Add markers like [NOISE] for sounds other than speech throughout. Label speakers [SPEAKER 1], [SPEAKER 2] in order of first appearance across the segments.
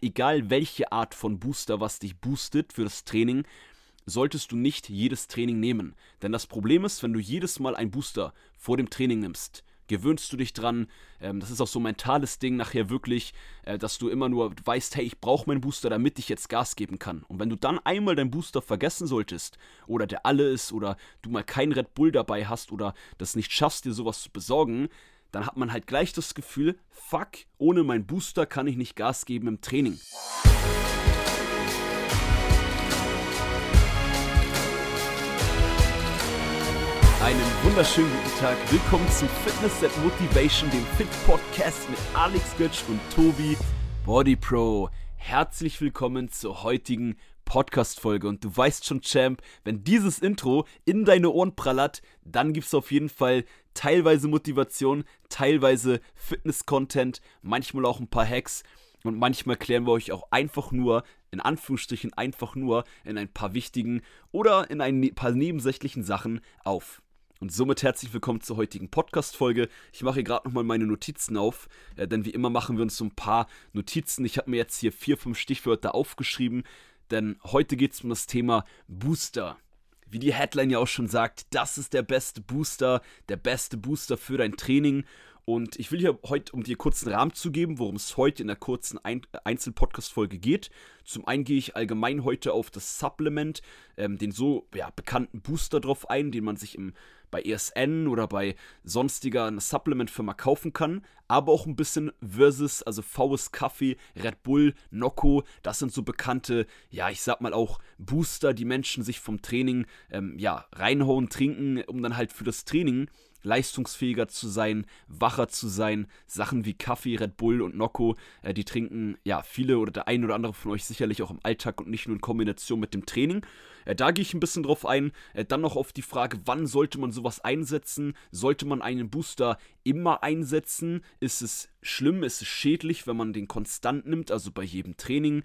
[SPEAKER 1] egal welche Art von Booster, was dich boostet für das Training, solltest du nicht jedes Training nehmen. Denn das Problem ist, wenn du jedes Mal einen Booster vor dem Training nimmst, gewöhnst du dich dran. Ähm, das ist auch so ein mentales Ding nachher wirklich, äh, dass du immer nur weißt, hey, ich brauche meinen Booster, damit ich jetzt Gas geben kann. Und wenn du dann einmal deinen Booster vergessen solltest oder der alle ist oder du mal keinen Red Bull dabei hast oder das nicht schaffst, dir sowas zu besorgen, dann hat man halt gleich das Gefühl, fuck, ohne meinen Booster kann ich nicht Gas geben im Training. Einen wunderschönen guten Tag. Willkommen zu Fitness Set Motivation, dem Fit Podcast mit Alex Götsch und Tobi Body Pro. Herzlich willkommen zur heutigen Podcast-Folge. Und du weißt schon, Champ, wenn dieses Intro in deine Ohren prallert, dann gibt es auf jeden Fall teilweise Motivation, teilweise Fitness-Content, manchmal auch ein paar Hacks. Und manchmal klären wir euch auch einfach nur, in Anführungsstrichen einfach nur, in ein paar wichtigen oder in ein ne-, paar nebensächlichen Sachen auf. Und somit herzlich willkommen zur heutigen Podcast-Folge. Ich mache hier gerade nochmal meine Notizen auf, äh, denn wie immer machen wir uns so ein paar Notizen. Ich habe mir jetzt hier vier, fünf Stichwörter aufgeschrieben, denn heute geht es um das Thema Booster. Wie die Headline ja auch schon sagt, das ist der beste Booster, der beste Booster für dein Training. Und ich will hier heute, um dir kurz einen Rahmen zu geben, worum es heute in der kurzen Ein Einzel-Podcast-Folge geht. Zum einen gehe ich allgemein heute auf das Supplement, ähm, den so ja, bekannten Booster drauf ein, den man sich im, bei ESN oder bei sonstiger Supplement-Firma kaufen kann. Aber auch ein bisschen versus, also VS Kaffee, Red Bull, Nocco. Das sind so bekannte, ja, ich sag mal auch Booster, die Menschen sich vom Training ähm, ja, reinhauen, trinken, um dann halt für das Training leistungsfähiger zu sein, wacher zu sein. Sachen wie Kaffee, Red Bull und Nocco, äh, die trinken ja viele oder der ein oder andere von euch sicherlich auch im Alltag und nicht nur in Kombination mit dem Training. Äh, da gehe ich ein bisschen drauf ein. Äh, dann noch auf die Frage, wann sollte man sowas einsetzen? Sollte man einen Booster immer einsetzen? Ist es schlimm, ist es schädlich, wenn man den konstant nimmt, also bei jedem Training?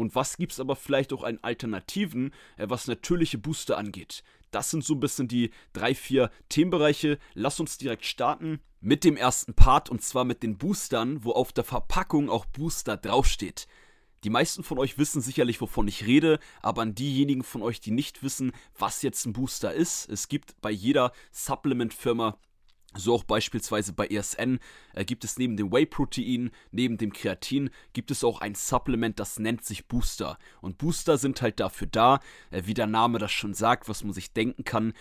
[SPEAKER 1] Und was gibt es aber vielleicht auch an Alternativen, äh, was natürliche Booster angeht? Das sind so ein bisschen die drei, vier Themenbereiche. Lass uns direkt starten mit dem ersten Part und zwar mit den Boostern, wo auf der Verpackung auch Booster draufsteht. Die meisten von euch wissen sicherlich, wovon ich rede, aber an diejenigen von euch, die nicht wissen, was jetzt ein Booster ist, es gibt bei jeder Supplement-Firma so auch beispielsweise bei ESN äh, gibt es neben dem Whey-Protein, neben dem Kreatin, gibt es auch ein Supplement, das nennt sich Booster. Und Booster sind halt dafür da, äh, wie der Name das schon sagt, was man sich denken kann.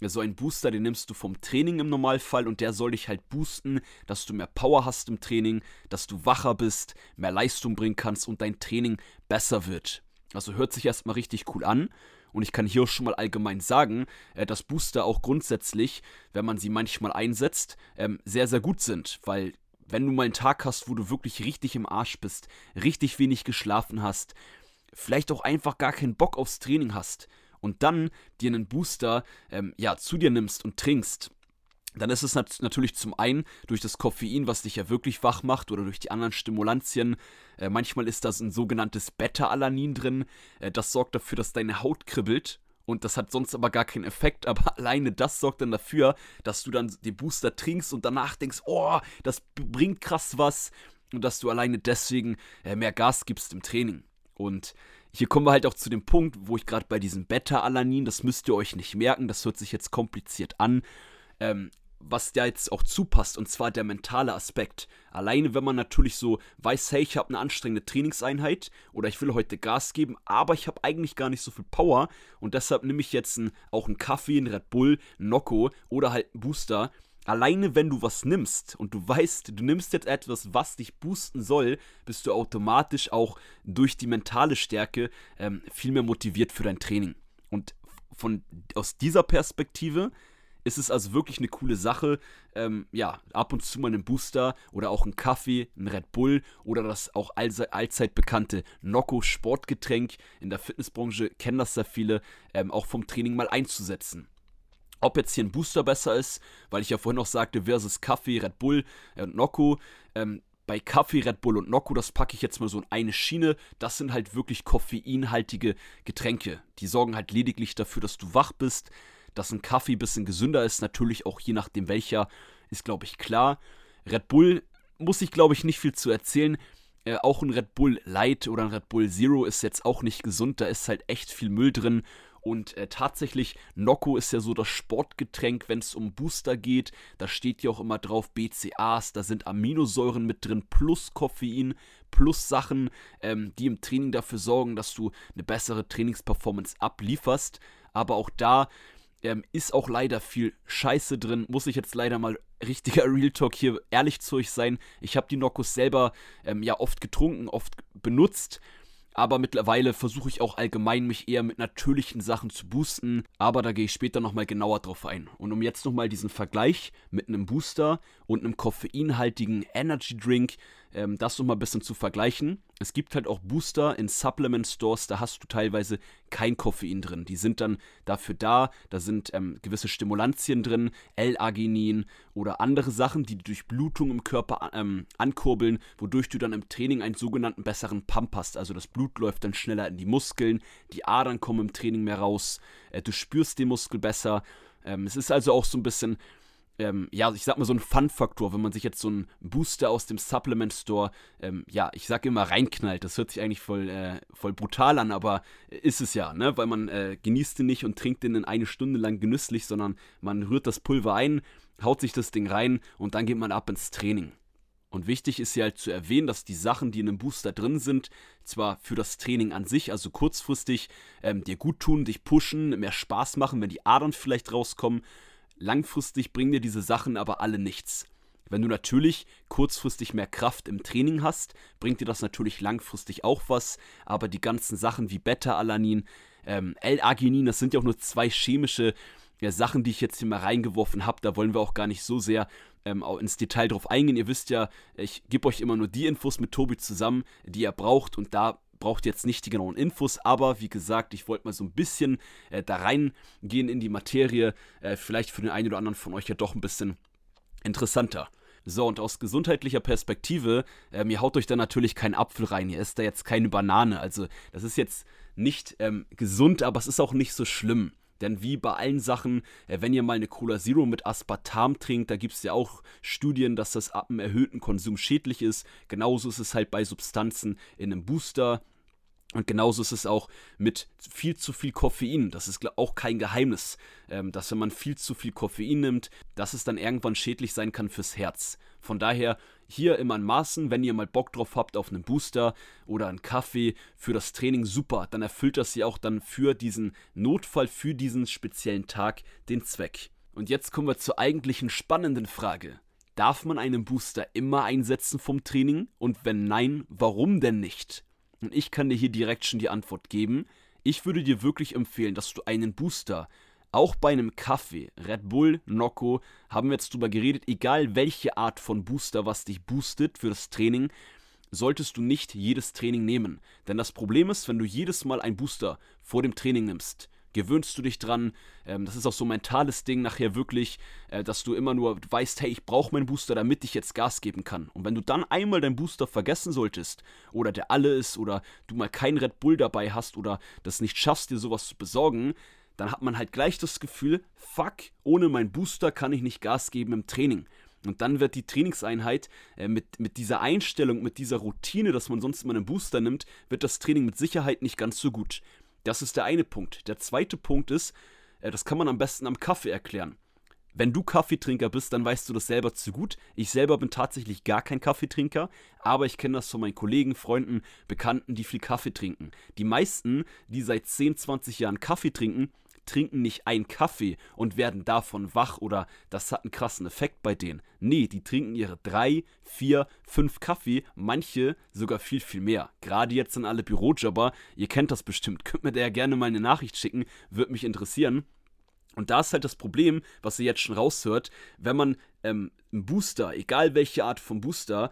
[SPEAKER 1] So ein Booster, den nimmst du vom Training im Normalfall und der soll dich halt boosten, dass du mehr Power hast im Training, dass du wacher bist, mehr Leistung bringen kannst und dein Training besser wird. Also hört sich erstmal richtig cool an. Und ich kann hier schon mal allgemein sagen, äh, dass Booster auch grundsätzlich, wenn man sie manchmal einsetzt, ähm, sehr, sehr gut sind, weil wenn du mal einen Tag hast, wo du wirklich richtig im Arsch bist, richtig wenig geschlafen hast, vielleicht auch einfach gar keinen Bock aufs Training hast und dann dir einen Booster ähm, ja, zu dir nimmst und trinkst, dann ist es nat natürlich zum einen durch das Koffein, was dich ja wirklich wach macht, oder durch die anderen Stimulantien. Äh, manchmal ist da ein sogenanntes Beta-Alanin drin. Äh, das sorgt dafür, dass deine Haut kribbelt. Und das hat sonst aber gar keinen Effekt. [LAUGHS] Aber alleine das sorgt dann dafür, dass du dann den Booster trinkst und danach denkst, oh, das bringt krass was. Und dass du alleine deswegen äh, mehr Gas gibst im Training. Und hier kommen wir halt auch zu dem Punkt, wo ich gerade bei diesem Beta-Alanin, das müsst ihr euch nicht merken, das hört sich jetzt kompliziert an ähm, was da jetzt auch zupasst, und zwar der mentale Aspekt. Alleine, wenn man natürlich so weiß, hey, ich habe eine anstrengende Trainingseinheit oder ich will heute Gas geben, aber ich habe eigentlich gar nicht so viel Power und deshalb nehme ich jetzt ein, auch einen Kaffee, einen Red Bull, einen Nocco oder halt einen Booster. Alleine, wenn du was nimmst und du weißt, du nimmst jetzt etwas, was dich boosten soll, bist du automatisch auch durch die mentale Stärke ähm, viel mehr motiviert für dein Training. Und von, aus dieser Perspektive ist es also wirklich eine coole Sache. Ähm, ja, ab und zu mal einen Booster oder auch einen Kaffee, einen Red Bull oder das auch allzeit bekannte Nocco Sportgetränk. In der Fitnessbranche kennen das sehr viele, ähm, auch vom Training mal einzusetzen. Ob jetzt hier ein Booster besser ist, weil ich ja vorhin noch sagte, versus Kaffee, Red Bull und Nocco. Ähm, bei Kaffee, Red Bull und Nocco, das packe ich jetzt mal so in eine Schiene. Das sind halt wirklich koffeinhaltige Getränke. Die sorgen halt lediglich dafür, dass du wach bist, dass ein Kaffee ein bisschen gesünder ist, natürlich auch je nachdem welcher, ist glaube ich klar. Red Bull muss ich glaube ich nicht viel zu erzählen. Äh, auch ein Red Bull Light oder ein Red Bull Zero ist jetzt auch nicht gesund. Da ist halt echt viel Müll drin. Und äh, tatsächlich, Nocco ist ja so das Sportgetränk, wenn es um Booster geht. Da steht ja auch immer drauf BCAs, da sind Aminosäuren mit drin, plus Koffein, plus Sachen, ähm, die im Training dafür sorgen, dass du eine bessere Trainingsperformance ablieferst. Aber auch da ähm, ist auch leider viel Scheiße drin. Muss ich jetzt leider mal richtiger [LAUGHS] Real Talk hier ehrlich zu euch sein. Ich habe die Noccos selber ähm, ja oft getrunken, oft benutzt. Aber mittlerweile versuche ich auch allgemein mich eher mit natürlichen Sachen zu boosten. Aber da gehe ich später nochmal genauer drauf ein. Und um jetzt nochmal diesen Vergleich mit einem Booster und einem koffeinhaltigen Energy Drink ähm, das nochmal ein bisschen zu vergleichen. Es gibt halt auch Booster in Supplement Stores, da hast du teilweise kein Koffein drin. Die sind dann dafür da, da sind ähm, gewisse Stimulantien drin, L-Arginin oder andere Sachen, die die Durchblutung im Körper ähm, ankurbeln, wodurch du dann im Training einen sogenannten besseren Pump hast. Also das Blut läuft dann schneller in die Muskeln, die Adern kommen im Training mehr raus, äh, du spürst den Muskel besser. Ähm, es ist also auch so ein bisschen ähm, ja, ich sag mal so ein Fun-Faktor, wenn man sich jetzt so einen Booster aus dem Supplement Store, ähm, ja, ich sag immer reinknallt. Das hört sich eigentlich voll, äh, voll brutal an, aber ist es ja, ne? Weil man äh, genießt den nicht und trinkt den in eine Stunde lang genüsslich, sondern man rührt das Pulver ein, haut sich das Ding rein und dann geht man ab ins Training. Und wichtig ist hier halt zu erwähnen, dass die Sachen, die in einem Booster drin sind, zwar für das Training an sich, also kurzfristig, ähm, dir gut tun, dich pushen, mehr Spaß machen, wenn die Adern vielleicht rauskommen, Langfristig bringen dir diese Sachen aber alle nichts. Wenn du natürlich kurzfristig mehr Kraft im Training hast, bringt dir das natürlich langfristig auch was, aber die ganzen Sachen wie Beta-Alanin, ähm, L-Arginin, das sind ja auch nur zwei chemische ja, Sachen, die ich jetzt hier mal reingeworfen habe. Da wollen wir auch gar nicht so sehr ähm, ins Detail drauf eingehen. Ihr wisst ja, ich gebe euch immer nur die Infos mit Tobi zusammen, die ihr braucht und da braucht jetzt nicht die genauen Infos, aber wie gesagt, ich wollte mal so ein bisschen äh, da reingehen in die Materie. Äh, vielleicht für den einen oder anderen von euch ja doch ein bisschen interessanter. So, und aus gesundheitlicher Perspektive, ähm, ihr haut euch da natürlich keinen Apfel rein, ihr esst da jetzt keine Banane. Also, das ist jetzt nicht ähm, gesund, aber es ist auch nicht so schlimm. Denn wie bei allen Sachen, äh, wenn ihr mal eine Cola Zero mit Aspartam trinkt, da gibt es ja auch Studien, dass das ab einem erhöhten Konsum schädlich ist. Genauso ist es halt bei Substanzen in einem Booster. Und genauso ist es auch mit viel zu viel Koffein. Das ist auch kein Geheimnis, ähm, dass wenn man viel zu viel Koffein nimmt, dass es dann irgendwann schädlich sein kann fürs Herz. Von daher hier immer in Maßen, wenn ihr mal Bock drauf habt auf einen Booster oder einen Kaffee für das Training, super. Dann erfüllt das ja auch dann für diesen Notfall, für diesen speziellen Tag den Zweck. Und jetzt kommen wir zur eigentlichen spannenden Frage. Darf man einen Booster immer einsetzen vom Training? Und wenn nein, warum denn nicht? Und ich kann dir hier direkt schon die Antwort geben. Ich würde dir wirklich empfehlen, dass du einen Booster auch bei einem Kaffee, Red Bull, Nocco, haben wir jetzt drüber geredet, egal welche Art von Booster, was dich boostet für das Training, solltest du nicht jedes Training nehmen. Denn das Problem ist, wenn du jedes Mal einen Booster vor dem Training nimmst, gewöhnst du dich dran. Ähm, das ist auch so ein mentales Ding nachher wirklich, äh, dass du immer nur weißt, hey, ich brauche meinen Booster, damit ich jetzt Gas geben kann. Und wenn du dann einmal deinen Booster vergessen solltest, oder der alle ist, oder du mal keinen Red Bull dabei hast, oder das nicht schaffst, dir sowas zu besorgen, dann hat man halt gleich das Gefühl, fuck, ohne meinen Booster kann ich nicht Gas geben im Training. Und dann wird die Trainingseinheit äh, mit, mit dieser Einstellung, mit dieser Routine, dass man sonst immer einen Booster nimmt, wird das Training mit Sicherheit nicht ganz so gut. Das ist der eine Punkt. Der zweite Punkt ist, äh, das kann man am besten am Kaffee erklären. Wenn du Kaffeetrinker bist, dann weißt du das selber zu gut. Ich selber bin tatsächlich gar kein Kaffeetrinker, aber ich kenne das von meinen Kollegen, Freunden, Bekannten, die viel Kaffee trinken. Die meisten, die seit 10, 20 Jahren Kaffee trinken, trinken nicht einen Kaffee und werden davon wach oder das hat einen krassen Effekt bei denen. Nee, die trinken ihre drei, vier, fünf Kaffee, manche sogar viel, viel mehr. Gerade jetzt sind alle Bürojobber, ihr kennt das bestimmt, [LAUGHS] könnt mir da ja gerne mal eine Nachricht schicken, würde mich interessieren. Und da ist halt das Problem, was ihr jetzt schon raushört, wenn man ähm, einen Booster, egal welche Art von Booster,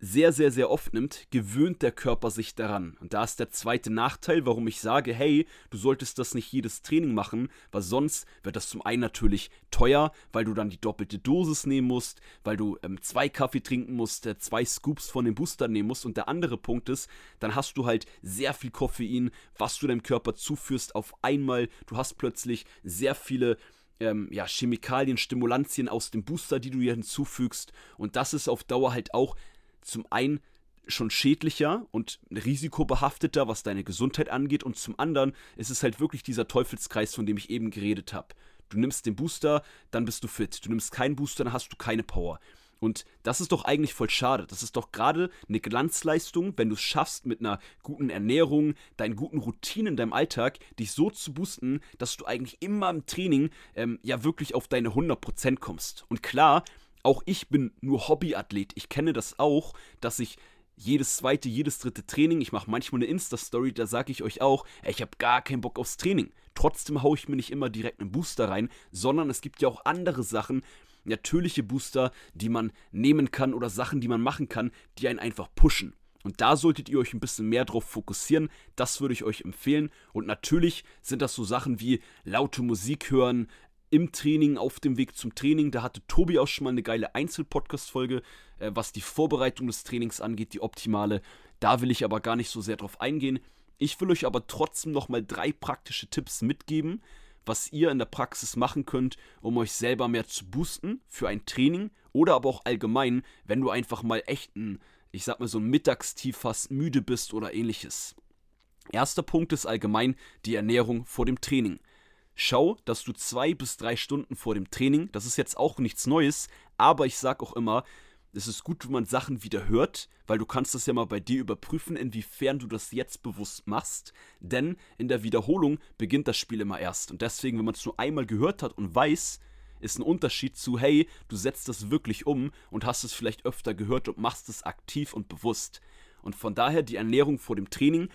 [SPEAKER 1] sehr, sehr, sehr oft nimmt, gewöhnt der Körper sich daran. Und da ist der zweite Nachteil, warum ich sage, hey, du solltest das nicht jedes Training machen, weil sonst wird das zum einen natürlich teuer, weil du dann die doppelte Dosis nehmen musst, weil du ähm, zwei Kaffee trinken musst, äh, zwei Scoops von dem Booster nehmen musst. Und der andere Punkt ist, dann hast du halt sehr viel Koffein, was du deinem Körper zuführst auf einmal. Du hast plötzlich sehr viele ähm, ja, Chemikalien, Stimulantien aus dem Booster, die du hier hinzufügst. Und das ist auf Dauer halt auch zum einen schon schädlicher und risikobehafteter, was deine Gesundheit angeht. Und zum anderen ist es halt wirklich dieser Teufelskreis, von dem ich eben geredet habe. Du nimmst den Booster, dann bist du fit. Du nimmst keinen Booster, dann hast du keine Power. Und das ist doch eigentlich voll schade. Das ist doch gerade eine Glanzleistung, wenn du es schaffst, mit einer guten Ernährung, deinen guten Routinen in deinem Alltag, dich so zu boosten, dass du eigentlich immer im Training ähm, ja wirklich auf deine 100% kommst. Und klar, auch ich bin nur Hobbyathlet. Ich kenne das auch, dass ich jedes zweite, jedes dritte Training, ich mache manchmal eine Insta-Story, da sage ich euch auch, ey, ich habe gar keinen Bock aufs Training. Trotzdem haue ich mir nicht immer direkt einen Booster rein, sondern es gibt ja auch andere Sachen, natürliche Booster, die man nehmen kann oder Sachen, die man machen kann, die einen einfach pushen. Und da solltet ihr euch ein bisschen mehr drauf fokussieren. Das würde ich euch empfehlen. Und natürlich sind das so Sachen wie laute Musik hören, im Training, auf dem Weg zum Training. Da hatte Tobi auch schon mal eine geile Einzelpodcast-Folge, äh, was die Vorbereitung des Trainings angeht, die optimale. Da will ich aber gar nicht so sehr drauf eingehen. Ich will euch aber trotzdem noch mal drei praktische Tipps mitgeben, was ihr in der Praxis machen könnt, um euch selber mehr zu boosten für ein Training oder aber auch allgemein, wenn du einfach mal echt ein, ich sag mal so ein Mittagstief hast, müde bist oder ähnliches. Erster Punkt ist allgemein die Ernährung vor dem Training. Schau, dass du zwei bis drei Stunden vor dem Training, das ist jetzt auch nichts Neues, aber ich sag auch immer, es ist gut, wenn man Sachen wieder hört, weil du kannst das ja mal bei dir überprüfen, inwiefern du das jetzt bewusst machst. Denn in der Wiederholung beginnt das Spiel immer erst. Und deswegen, wenn man es nur einmal gehört hat und weiß, ist ein Unterschied zu, hey, du setzt das wirklich um und hast es vielleicht öfter gehört und machst es aktiv und bewusst. Und von daher die Ernährung vor dem Training,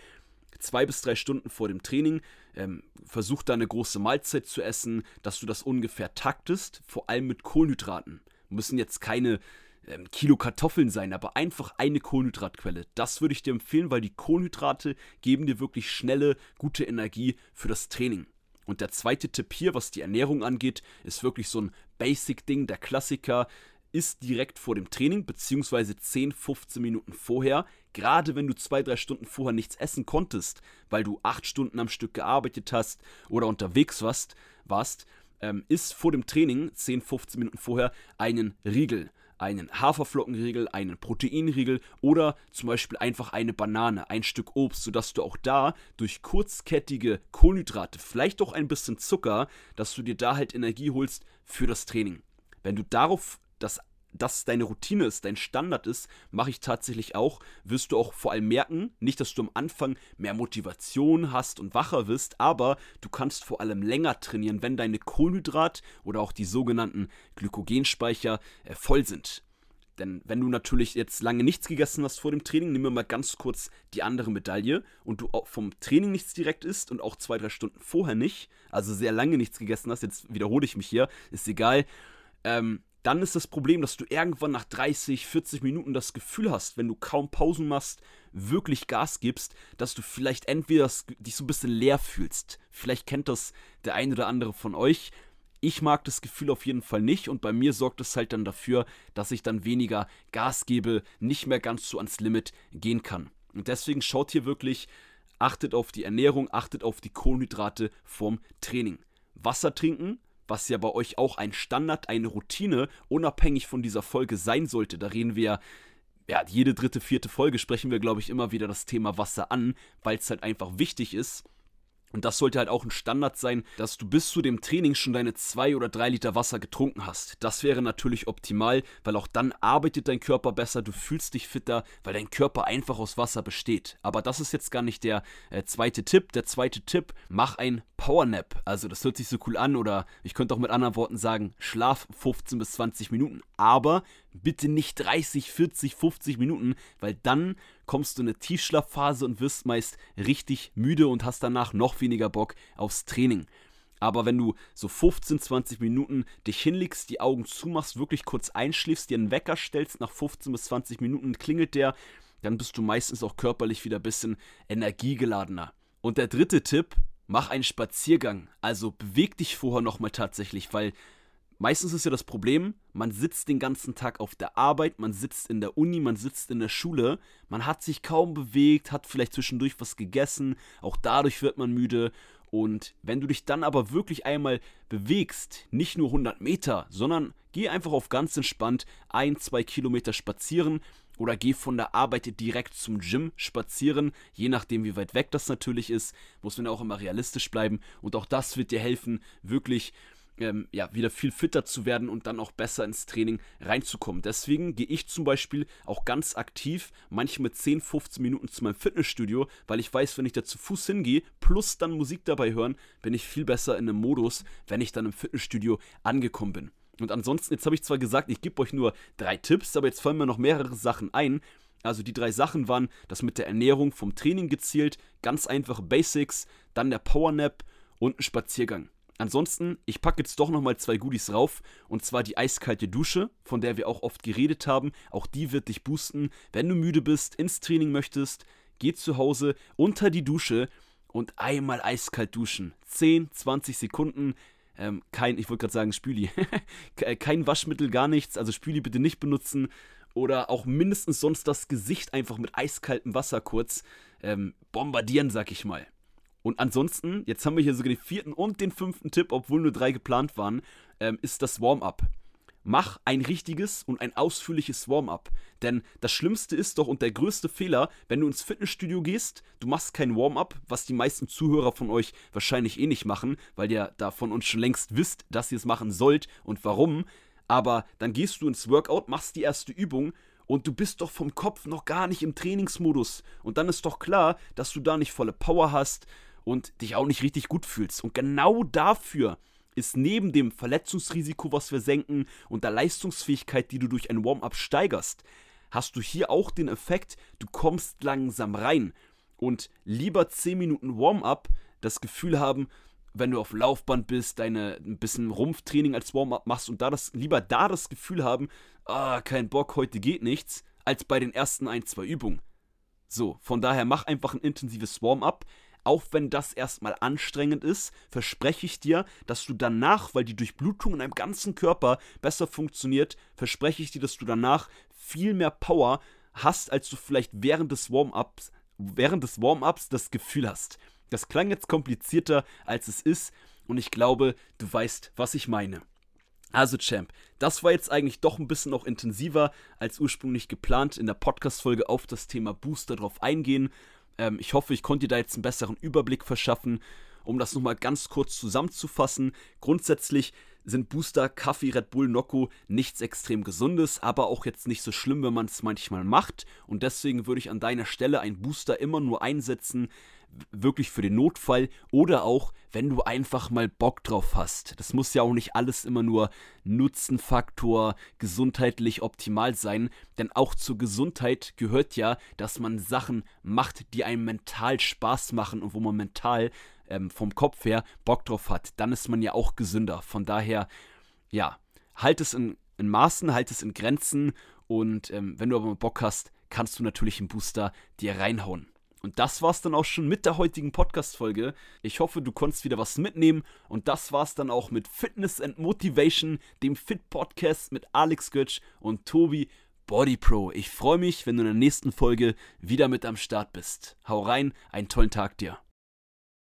[SPEAKER 1] zwei bis drei Stunden vor dem Training, ähm, versuch da eine große Mahlzeit zu essen, dass du das ungefähr taktest, vor allem mit Kohlenhydraten. Müssen jetzt keine ähm, Kilo Kartoffeln sein, aber einfach eine Kohlenhydratquelle. Das würde ich dir empfehlen, weil die Kohlenhydrate geben dir wirklich schnelle, gute Energie für das Training. Und der zweite Tipp hier, was die Ernährung angeht, ist wirklich so ein Basic-Ding, der Klassiker ist direkt vor dem Training, beziehungsweise 10, 15 Minuten vorher. Gerade wenn du zwei, drei Stunden vorher nichts essen konntest, weil du acht Stunden am Stück gearbeitet hast oder unterwegs warst, warst ähm, ist vor dem Training, 10, 15 Minuten vorher, einen Riegel einen Haferflockenriegel, einen Proteinriegel oder zum Beispiel einfach eine Banane, ein Stück Obst, sodass du auch da durch kurzkettige Kohlenhydrate, vielleicht auch ein bisschen Zucker, dass du dir da halt Energie holst für das Training. Wenn du darauf das das deine Routine ist, dein Standard ist, mache ich tatsächlich auch, wirst du auch vor allem merken, nicht, dass du am Anfang mehr Motivation hast und wacher wirst, aber du kannst vor allem länger trainieren, wenn deine Kohlenhydrat- oder auch die sogenannten Glykogenspeicher äh, voll sind. Denn wenn du natürlich jetzt lange nichts gegessen hast vor dem Training, nehmen wir mal ganz kurz die andere Medaille und du vom Training nichts direkt isst und auch zwei, drei Stunden vorher nicht, also sehr lange nichts gegessen hast, jetzt wiederhole ich mich hier, ist egal, ähm, dann ist das Problem, dass du irgendwann nach 30, 40 Minuten das Gefühl hast, wenn du kaum Pausen machst, wirklich Gas gibst, dass du vielleicht entweder dich so ein bisschen leer fühlst. Vielleicht kennt das der ein oder andere von euch. Ich mag das Gefühl auf jeden Fall nicht und bei mir sorgt es halt dann dafür, dass ich dann weniger Gas gebe, nicht mehr ganz so ans Limit gehen kann. Und deswegen schaut hier wirklich, achtet auf die Ernährung, achtet auf die Kohlenhydrate vorm Training. Wasser trinken, was ja bei euch auch ein Standard, eine Routine, unabhängig von dieser Folge sein sollte. Da reden wir ja, jede dritte, vierte Folge sprechen wir, glaube ich, immer wieder das Thema Wasser an, weil es halt einfach wichtig ist. Und das sollte halt auch ein Standard sein, dass du bis zu dem Training schon deine zwei oder drei Liter Wasser getrunken hast. Das wäre natürlich optimal, weil auch dann arbeitet dein Körper besser, du fühlst dich fitter, weil dein Körper einfach aus Wasser besteht. Aber das ist jetzt gar nicht der äh, zweite Tipp. Der zweite Tipp, mach ein Powernap. Also das hört sich so cool an oder ich könnte auch mit anderen Worten sagen, schlaf 15 bis 20 Minuten. Aber bitte nicht 30, 40, 50 Minuten, weil dann kommst du in eine Tiefschlafphase und wirst meist richtig müde und hast danach noch weniger Bock aufs Training. Aber wenn du so 15, 20 Minuten dich hinlegst, die Augen zumachst, wirklich kurz einschläfst, dir einen Wecker stellst, nach 15 bis 20 Minuten klingelt der, dann bist du meistens auch körperlich wieder ein bisschen energiegeladener. Und der dritte Tipp, mach einen Spaziergang. Also beweg dich vorher nochmal tatsächlich, weil Meistens ist ja das Problem, man sitzt den ganzen Tag auf der Arbeit, man sitzt in der Uni, man sitzt in der Schule, man hat sich kaum bewegt, hat vielleicht zwischendurch was gegessen, auch dadurch wird man müde. Und wenn du dich dann aber wirklich einmal bewegst, nicht nur 100 Meter, sondern geh einfach auf ganz entspannt ein, zwei Kilometer spazieren oder geh von der Arbeit direkt zum Gym spazieren, je nachdem wie weit weg das natürlich ist, muss man auch immer realistisch bleiben und auch das wird dir helfen, wirklich ähm, ja, wieder viel fitter zu werden und dann auch besser ins Training reinzukommen. Deswegen gehe ich zum Beispiel auch ganz aktiv, manchmal 10, 15 Minuten zu meinem Fitnessstudio, weil ich weiß, wenn ich da zu Fuß hingehe, plus dann Musik dabei hören, bin ich viel besser in einem Modus, wenn ich dann im Fitnessstudio angekommen bin. Und ansonsten, jetzt habe ich zwar gesagt, ich gebe euch nur drei Tipps, aber jetzt fallen mir noch mehrere Sachen ein. Also die drei Sachen waren das mit der Ernährung vom Training gezielt, ganz einfache Basics, dann der Powernap und ein Spaziergang. Ansonsten, ich packe jetzt doch nochmal zwei Goodies rauf. Und zwar die eiskalte Dusche, von der wir auch oft geredet haben. Auch die wird dich boosten. Wenn du müde bist, ins Training möchtest, geh zu Hause unter die Dusche und einmal eiskalt duschen. 10, 20 Sekunden. Ähm, kein, ich wollte gerade sagen Spüli. [LAUGHS] kein Waschmittel, gar nichts. Also Spüli bitte nicht benutzen. Oder auch mindestens sonst das Gesicht einfach mit eiskaltem Wasser kurz ähm, bombardieren, sag ich mal. Und ansonsten, jetzt haben wir hier sogar den vierten und den fünften Tipp, obwohl nur drei geplant waren, ähm, ist das Warm-up. Mach ein richtiges und ein ausführliches Warm-up. Denn das Schlimmste ist doch und der größte Fehler, wenn du ins Fitnessstudio gehst, du machst kein Warm-up, was die meisten Zuhörer von euch wahrscheinlich eh nicht machen, weil ihr da von uns schon längst wisst, dass ihr es machen sollt und warum. Aber dann gehst du ins Workout, machst die erste Übung und du bist doch vom Kopf noch gar nicht im Trainingsmodus. Und dann ist doch klar, dass du da nicht volle Power hast und dich auch nicht richtig gut fühlst. Und genau dafür ist neben dem Verletzungsrisiko, was wir senken, und der Leistungsfähigkeit, die du durch ein Warm-up steigerst, hast du hier auch den Effekt, du kommst langsam rein. Und lieber 10 Minuten Warm-up das Gefühl haben, wenn du auf Laufband bist, deine ein bisschen Rumpftraining als Warm-up machst und da das, lieber da das Gefühl haben, ah, kein Bock, heute geht nichts, als bei den ersten ein, zwei Übungen. So, von daher mach einfach ein intensives Warm-up. Auch wenn das erstmal anstrengend ist, verspreche ich dir, dass du danach, weil die Durchblutung in deinem ganzen Körper besser funktioniert, verspreche ich dir, dass du danach viel mehr Power hast, als du vielleicht während des Warm-ups während des Warm-ups das Gefühl hast. Das klang jetzt komplizierter, als es ist, und ich glaube, du weißt, was ich meine. Also Champ, das war jetzt eigentlich doch ein bisschen noch intensiver als ursprünglich geplant in der Podcast-Folge auf das Thema Booster drauf eingehen. Ähm, ich hoffe, ich konnte dir da jetzt einen besseren Überblick verschaffen. Um das nochmal ganz kurz zusammenzufassen, grundsätzlich sind Booster, Kaffee, Red Bull, Nocco nichts extrem Gesundes, aber auch jetzt nicht so schlimm, wenn man es manchmal macht. Und deswegen würde ich an deiner Stelle einen Booster immer nur einsetzen, wirklich für den Notfall oder auch, wenn du einfach mal Bock drauf hast. Das muss ja auch nicht alles immer nur Nutzenfaktor, gesundheitlich optimal sein, denn auch zur Gesundheit gehört ja, dass man Sachen macht, die einem mental Spaß machen und wo man mental ähm, vom Kopf her Bock drauf hat. Dann ist man ja auch gesünder. Von daher, ja, halt es in, in Maßen, halt es in Grenzen und ähm, wenn du aber mal Bock hast, kannst du natürlich einen Booster dir reinhauen. Und das war's dann auch schon mit der heutigen Podcast-Folge. Ich hoffe, du konntest wieder was mitnehmen. Und das war's dann auch mit Fitness and Motivation, dem Fit-Podcast mit Alex Götsch und Tobi Body Pro. Ich freue mich, wenn du in der nächsten Folge wieder mit am Start bist. Hau rein, einen tollen Tag dir.